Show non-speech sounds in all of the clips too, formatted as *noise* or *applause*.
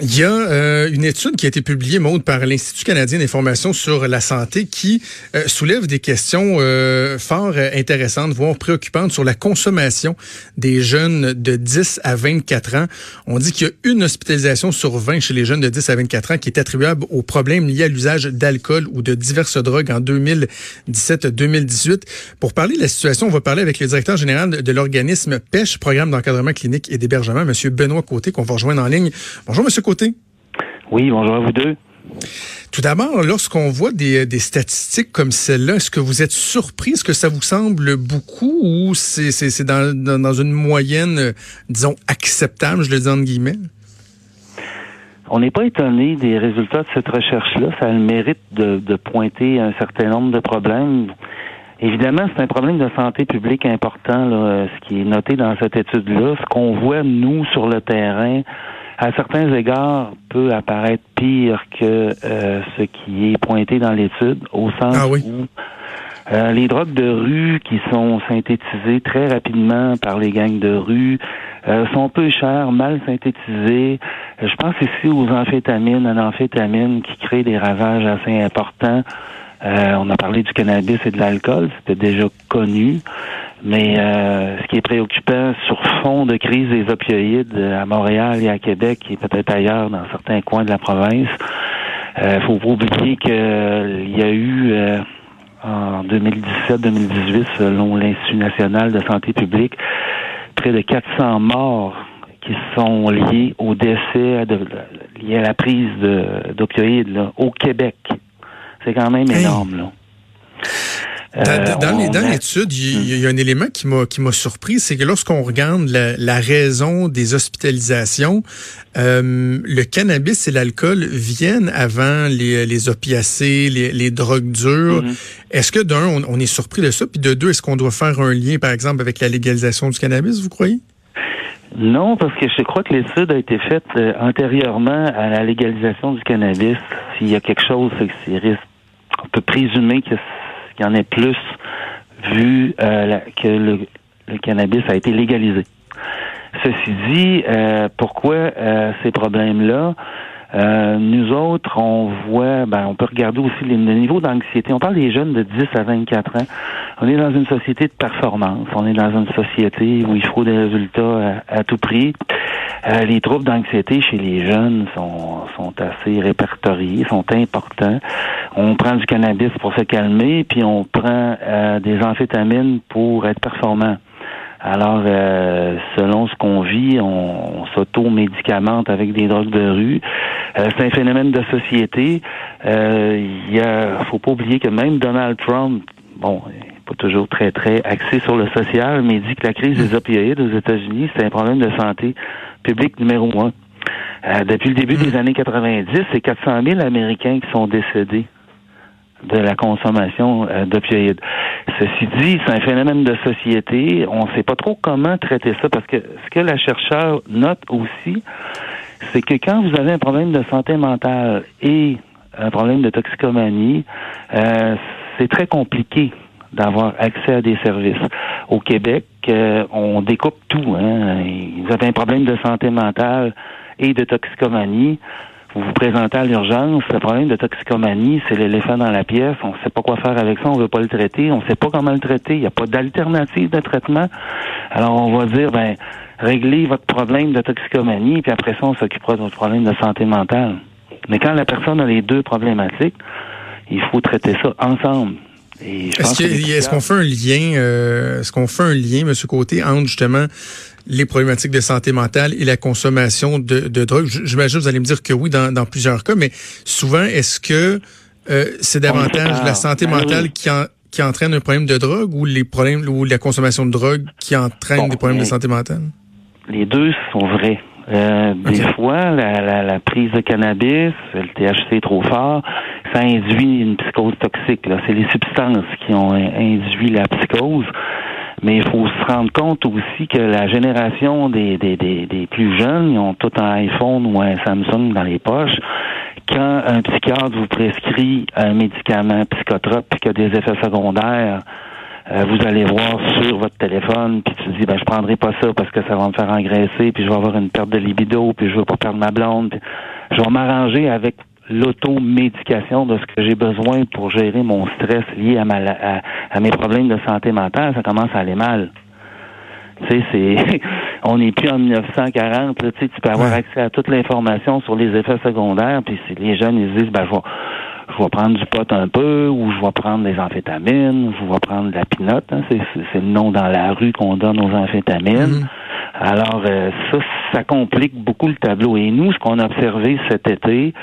Il y a euh, une étude qui a été publiée, Maude, par l'Institut canadien d'information sur la santé qui euh, soulève des questions euh, fort intéressantes, voire préoccupantes sur la consommation des jeunes de 10 à 24 ans. On dit qu'il y a une hospitalisation sur 20 chez les jeunes de 10 à 24 ans qui est attribuable aux problèmes liés à l'usage d'alcool ou de diverses drogues en 2017-2018. Pour parler de la situation, on va parler avec le directeur général de l'organisme PECH, Programme d'encadrement clinique et d'hébergement, M. Benoît Côté, qu'on va rejoindre en ligne. Bonjour, M. Oui, bonjour à vous deux. Tout d'abord, lorsqu'on voit des, statistiques comme celle-là, est-ce que vous êtes surpris? Est-ce que ça vous semble beaucoup ou c'est dans, dans, une moyenne, euh, disons, acceptable, je le dis en guillemets? On n'est pas étonné des résultats de cette recherche-là. Ça a le mérite de, de pointer un certain nombre de problèmes. Évidemment, c'est un problème de santé publique important, là, ce qui est noté dans cette étude-là. Ce qu'on voit, nous, sur le terrain, à certains égards, peut apparaître pire que euh, ce qui est pointé dans l'étude, au sens ah où euh, les drogues de rue qui sont synthétisées très rapidement par les gangs de rue euh, sont peu chères, mal synthétisées. Je pense ici aux amphétamines, à l'amphétamine qui crée des ravages assez importants. On a parlé du cannabis et de l'alcool, c'était déjà connu. Mais euh, ce qui est préoccupant sur fond de crise des opioïdes à Montréal et à Québec et peut-être ailleurs dans certains coins de la province, euh, faut pas oublier qu'il y a eu euh, en 2017-2018, selon l'Institut national de santé publique, près de 400 morts qui sont liés au décès liés à la prise d'opioïdes au Québec. C'est quand même énorme, là. Dans, l'étude, il y, a un élément qui m'a qui m'a surpris, c'est que lorsqu'on regarde la, raison des hospitalisations, euh, le cannabis et l'alcool viennent avant les, les opiacés, les, drogues dures. Mm-hmm. Est-ce que d'un, on, est surpris de ça, puis de deux, est-ce qu'on doit faire un lien, par exemple, avec la légalisation du cannabis, vous croyez? Non, parce que je crois que l'étude a été faite euh, antérieurement à la légalisation du cannabis. S'il y a quelque chose, c'est que on peut présumer qu'il y en ait plus vu euh, que le, cannabis a été légalisé. Ceci dit, euh, pourquoi euh, ces problèmes-là? nous autres, on voit, ben, on peut regarder aussi le niveau d'anxiété. On parle des jeunes de 10 à 24 ans. On est dans une société de performance. On est dans une société où il faut des résultats à tout prix. Euh, les troubles d'anxiété chez les jeunes sont, sont assez répertoriés, sont importants. On prend du cannabis pour se calmer, puis on prend euh, des amphétamines pour être performant. Alors, euh, selon ce qu'on vit, on, s'auto-médicamente avec des drogues de rue. c'est un phénomène de société. Il y a, faut pas oublier que même Donald Trump, bon, pas toujours très très axé sur le social, mais il dit que la crise des opioïdes aux États-Unis, c'est un problème de santé public numéro un. Euh, depuis le début des hmm. années 90, c'est 400 000 Américains qui sont décédés de la consommation euh, d'opioïdes. Ceci dit, c'est un phénomène de société. On ne sait pas trop comment traiter ça parce que ce que la chercheur note aussi, c'est que quand vous avez un problème de santé mentale et un problème de toxicomanie, euh, c'est très compliqué d'avoir accès à des services. Au Québec, on découpe tout. Hein. Vous avez un problème de santé mentale et de toxicomanie. Vous vous présentez à l'urgence. Le problème de toxicomanie, c'est l'éléphant dans la pièce. On ne sait pas quoi faire avec ça. On ne veut pas le traiter. On ne sait pas comment le traiter. Il n'y a pas d'alternative de traitement. Alors, on va dire, ben, réglez votre problème de toxicomanie, puis après ça, on s'occupera de votre problème de santé mentale. Mais quand la personne a les deux problématiques, il faut traiter ça ensemble. Est-ce qu'on fait un lien, euh, est-ce qu'on fait un lien, M. Côté, entre justement les problématiques de santé mentale et la consommation de, de drogue? J'imagine vous allez me dire que oui dans, plusieurs cas, mais souvent, est-ce que euh, c'est davantage la santé ben mentale qui, qui entraîne un problème de drogue ou les problèmes ou la consommation de drogue qui entraîne des problèmes de santé mentale? Les deux sont vrais. Euh, des fois, la, la, prise de cannabis, le THC est trop fort, ça induit une psychose toxique. C'est les substances qui ont induit la psychose. Mais il faut se rendre compte aussi que la génération des, des, des, des plus jeunes, ils ont tout un iPhone ou un Samsung dans les poches. Quand un psychiatre vous prescrit un médicament psychotrope et qu'il a des effets secondaires, euh, vous allez voir sur votre téléphone, puis tu dis, ben je prendrai pas ça parce que ça va me faire engraisser, puis je vais avoir une perte de libido, puis je veux pas perdre ma blonde. je vais m'arranger avec l'automédication de ce que j'ai besoin pour gérer mon stress lié à, ma, à, mes problèmes de santé mentale, ça commence à aller mal. Tu sais, c'est, *laughs* on n'est plus en 1940. tu, sais, tu peux avoir accès à toute l'information sur les effets secondaires. Puis si les jeunes ils disent, ben je vais, je vais prendre du pot un peu, ou je vais prendre des amphétamines, ou je vais prendre de la pinote. Hein, c'est, c'est, le nom dans la rue qu'on donne aux amphétamines. Mm-hmm. Alors euh, ça, ça complique beaucoup le tableau. Et nous, ce qu'on a observé cet été,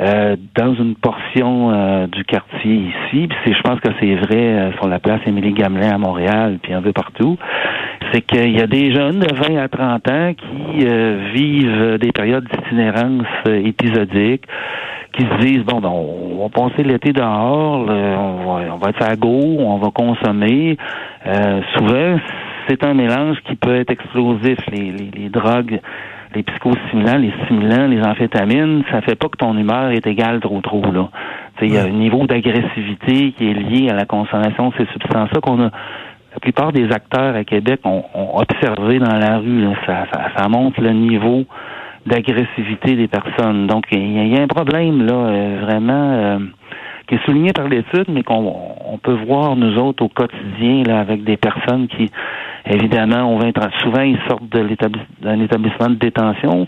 euh, dans une portion euh, du quartier ici, puis je pense que c'est vrai euh, sur la place Émilie Gamelin à Montréal, puis un peu partout, c'est qu'il y a des jeunes de 20 à 30 ans qui vivent des périodes d'itinérance épisodiques, qui se disent bon ben on va passer l'été dehors, on va on va être à go, on va consommer. souvent c'est un mélange qui peut être explosif. Les, les, les drogues les psychostimulants, les stimulants, les amphétamines, ça fait pas que ton humeur est égale trop trop là. Il y a un niveau d'agressivité qui est lié à la consommation de ces substances-là qu'on a la plupart des acteurs à Québec ont, observé dans la rue. Ça, ça, montre le niveau d'agressivité des personnes. Donc, il y, a un problème là, euh, vraiment euh, qui est souligné par l'étude, mais qu'on on peut voir nous autres au quotidien là, avec des personnes qui Évidemment, on souvent ils sortent de d'un établissement de détention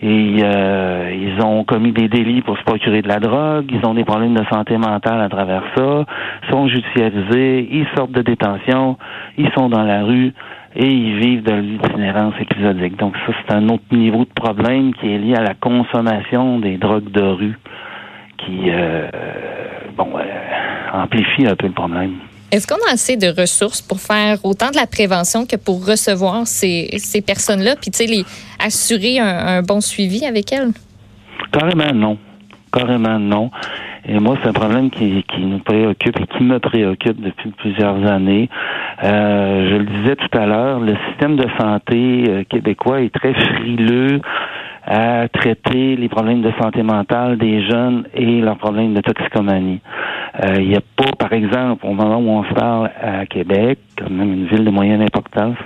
et euh, ils ont commis des délits pour se procurer de la drogue, ils ont des problèmes de santé mentale à travers ça, sont judiciarisés, ils sortent de détention, ils sont dans la rue et ils vivent de l'itinérance épisodique. Donc ça, c'est un autre niveau de problème qui est lié à la consommation des drogues de rue qui euh, bon euh, amplifie un peu le problème. Est-ce qu'on a assez de ressources pour faire autant de la prévention que pour recevoir ces, personnes-là, puis assurer un, bon suivi avec elles? Carrément non. Carrément non. Et moi, c'est un problème qui, qui nous préoccupe et qui me préoccupe depuis plusieurs années. Euh, je le disais tout à l'heure, le système de santé euh, québécois est très frileux à traiter les problèmes de santé mentale des jeunes et leurs problèmes de toxicomanie. Euh, il n'y a pas, par exemple, au moment où on se parle à Québec, quand même une ville de moyenne importance,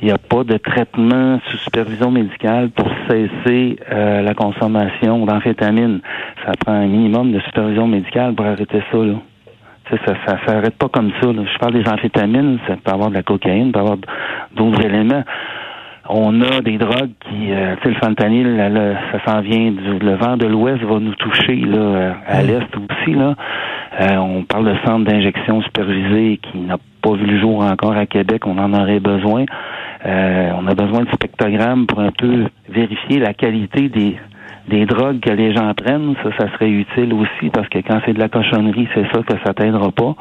il n'y a pas de traitement sous supervision médicale pour cesser euh, la consommation d'amphétamines. Ça prend un minimum de supervision médicale pour arrêter ça. Là. Ça, ça, ça s'arrête pas comme ça. Je parle des amphétamines, ça peut avoir de la cocaïne, ça peut avoir d'autres éléments on a des drogues qui, euh, tu sais, le fentanyl, ça s'en vient du le vent de l'Ouest va nous toucher là à l'est aussi là. Euh, on parle de centre d'injection supervisé qui n'a pas vu le jour encore à Québec. On en aurait besoin. Euh, on a besoin de spectrogrammes pour un peu vérifier la qualité des des drogues que les gens prennent. Ça, ça serait utile aussi parce que quand c'est de la cochonnerie, c'est ça que ça t'aidera pas.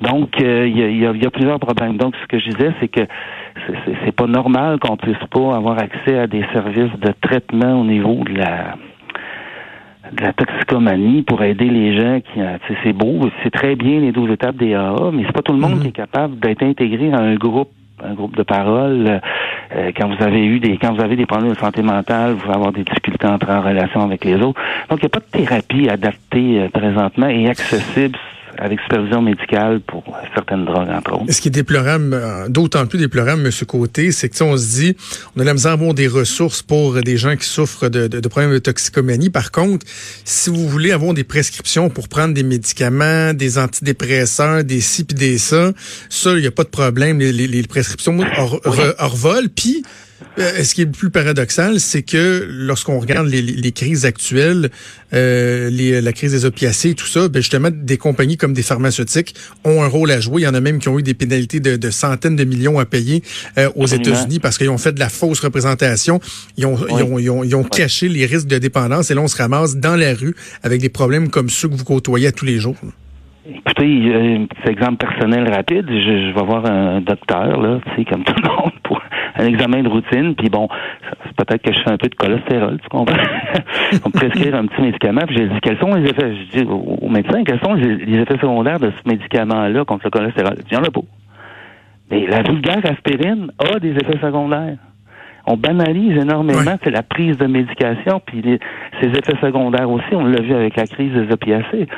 Donc, il y, a, y, a, plusieurs problèmes. Donc, ce que je disais, c'est que c'est pas normal qu'on puisse pas avoir accès à des services de traitement au niveau de la de la toxicomanie pour aider les gens qui euh, c'est beau, c'est très bien les 12 étapes des AA, mais c'est pas tout le monde mm-hmm. qui est capable d'être intégré à un groupe un groupe de parole euh, quand vous avez eu des quand vous avez des problèmes de santé mentale, vous allez avoir des difficultés à entrer en relation avec les autres. Donc il n'y a pas de thérapie adaptée euh, présentement et accessible avec supervision médicale pour certaines drogues, entre autres. Ce qui est déplorable, euh, d'autant plus déplorable, M. Côté, c'est que on se dit, on a la misère à avoir des ressources pour des gens qui souffrent de, de, problèmes de toxicomanie. Par contre, si vous voulez avoir des prescriptions pour prendre des médicaments, des antidépresseurs, des ci puis des ça, ça, il n'y a pas de problème. Les, les, les prescriptions revolent. Puis, euh, ce qui est le plus paradoxal, c'est que lorsqu'on regarde les, crises actuelles, euh, la crise des opiacés et tout ça, ben justement, des compagnies comme des pharmaceutiques ont un rôle à jouer. Il y en a même qui ont eu des pénalités de, centaines de millions à payer euh, aux États-Unis parce qu'ils ont fait de la fausse représentation. Ils ont, ils ont, ils ont, caché les risques de dépendance et là, on se ramasse dans la rue avec des problèmes comme ceux que vous côtoyez tous les jours. Écoutez, un petit exemple personnel rapide. Je, vais voir un docteur, là, tu sais, comme tout le monde, pour un examen de routine, puis bon, peut-être que je fais un peu de cholestérol, tu comprends? *laughs* On me prescrire un petit médicament, puis j'ai dit, quels sont les effets, je dis au, médecin, quels sont les, effets secondaires de ce médicament-là contre le cholestérol? Il en a pas. Mais la vulgaire aspirine a des effets secondaires. On banalise énormément c'est la prise de médication, puis ses effets secondaires aussi, on l'a vu avec la crise des opiacés.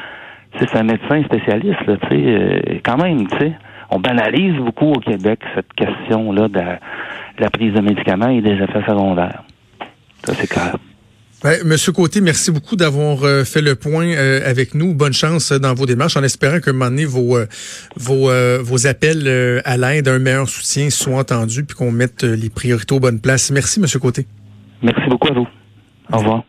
C'est un médecin spécialiste, là, tu sais, euh, quand même, tu sais on banalise beaucoup au Québec cette question-là de, la prise de médicaments et des effets secondaires. Ça, c'est clair. Ben, Monsieur Côté, merci beaucoup d'avoir euh, fait le point euh, avec nous. Bonne chance dans vos démarches, en espérant qu'un moment donné, vos, vos, vos appels à l'aide, un meilleur soutien soient entendus, puis qu'on mette les priorités aux bonnes places. Merci, Monsieur Côté. Merci beaucoup à vous. Au revoir.